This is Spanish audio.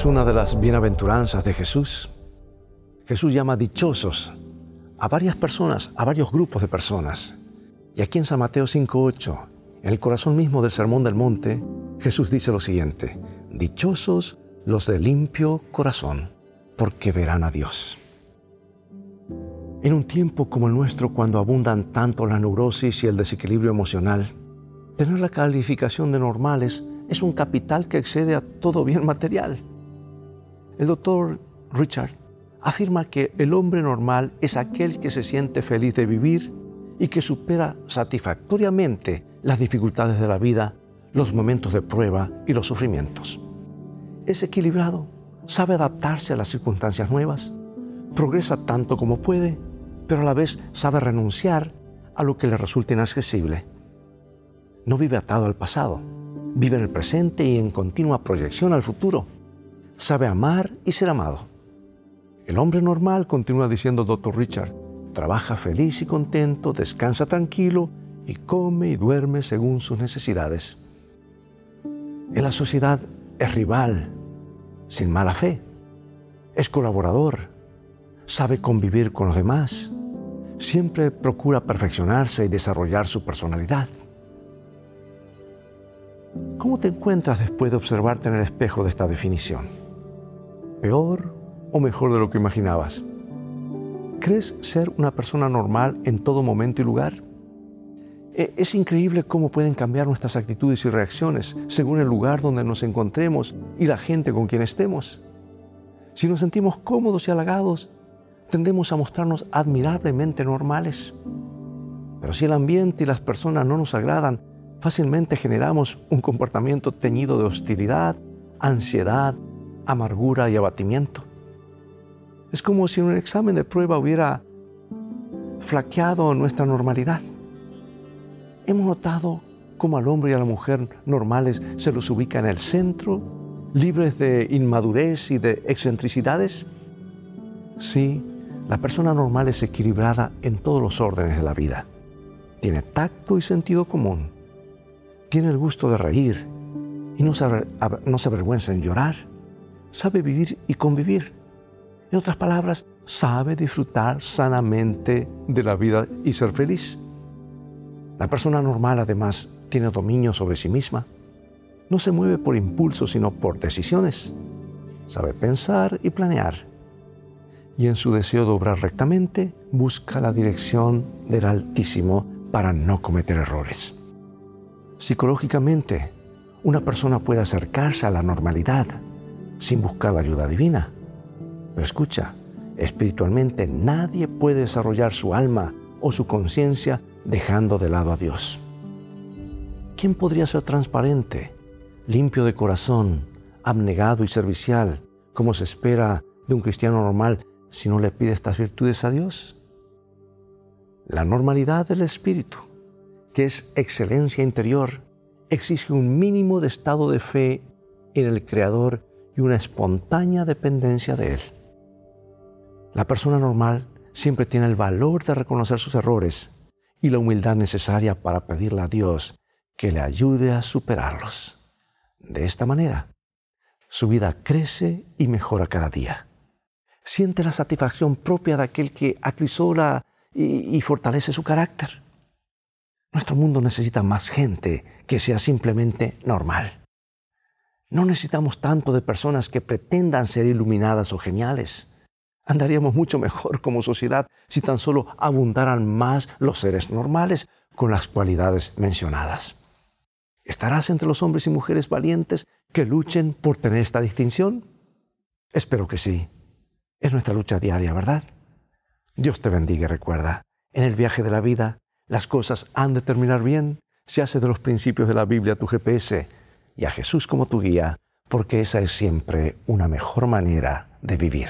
es una de las bienaventuranzas de Jesús. Jesús llama dichosos a varias personas, a varios grupos de personas. Y aquí en San Mateo 5.8, en el corazón mismo del Sermón del Monte, Jesús dice lo siguiente, dichosos los de limpio corazón, porque verán a Dios. En un tiempo como el nuestro, cuando abundan tanto la neurosis y el desequilibrio emocional, tener la calificación de normales es un capital que excede a todo bien material. El doctor Richard afirma que el hombre normal es aquel que se siente feliz de vivir y que supera satisfactoriamente las dificultades de la vida, los momentos de prueba y los sufrimientos. Es equilibrado, sabe adaptarse a las circunstancias nuevas, progresa tanto como puede, pero a la vez sabe renunciar a lo que le resulta inaccesible. No vive atado al pasado, vive en el presente y en continua proyección al futuro. Sabe amar y ser amado. El hombre normal, continúa diciendo Dr. Richard, trabaja feliz y contento, descansa tranquilo y come y duerme según sus necesidades. En la sociedad es rival, sin mala fe. Es colaborador, sabe convivir con los demás, siempre procura perfeccionarse y desarrollar su personalidad. ¿Cómo te encuentras después de observarte en el espejo de esta definición? ¿Peor o mejor de lo que imaginabas? ¿Crees ser una persona normal en todo momento y lugar? E, es increíble cómo pueden cambiar nuestras actitudes y reacciones según el lugar donde nos encontremos y la gente con quien estemos. Si nos sentimos cómodos y halagados, tendemos a mostrarnos admirablemente normales. Pero si el ambiente y las personas no nos agradan, fácilmente generamos un comportamiento teñido de hostilidad, ansiedad, amargura y abatimiento. Es como si un examen de prueba hubiera flaqueado nuestra normalidad. Hemos notado cómo al hombre y a la mujer normales se los ubica en el centro, libres de inmadurez y de excentricidades. Sí, la persona normal es equilibrada en todos los órdenes de la vida. Tiene tacto y sentido común tiene el gusto de reír y no se avergüenza en llorar. Sabe vivir y convivir. En otras palabras, sabe disfrutar sanamente de la vida y ser feliz. La persona normal además tiene dominio sobre sí misma. No se mueve por impulsos, sino por decisiones. Sabe pensar y planear. Y en su deseo de obrar rectamente, busca la dirección del Altísimo para no cometer errores. Psicológicamente, una persona puede acercarse a la normalidad sin buscar la ayuda divina. Pero escucha, espiritualmente nadie puede desarrollar su alma o su conciencia dejando de lado a Dios. ¿Quién podría ser transparente, limpio de corazón, abnegado y servicial, como se espera de un cristiano normal si no le pide estas virtudes a Dios? La normalidad del espíritu que es excelencia interior, exige un mínimo de estado de fe en el Creador una espontánea dependencia de Él. La persona normal siempre tiene el valor de reconocer sus errores y la humildad necesaria para pedirle a Dios que le ayude a superarlos. De esta manera, su vida crece y mejora cada día. Siente la satisfacción propia de aquel que acrisola y, y fortalece su carácter. Nuestro mundo necesita más gente que sea simplemente normal. No necesitamos tanto de personas que pretendan ser iluminadas o geniales. Andaríamos mucho mejor como sociedad si tan solo abundaran más los seres normales con las cualidades mencionadas. ¿Estarás entre los hombres y mujeres valientes que luchen por tener esta distinción? Espero que sí. Es nuestra lucha diaria, ¿verdad? Dios te bendiga y recuerda, en el viaje de la vida las cosas han de terminar bien si haces de los principios de la Biblia tu GPS y a Jesús como tu guía, porque esa es siempre una mejor manera de vivir.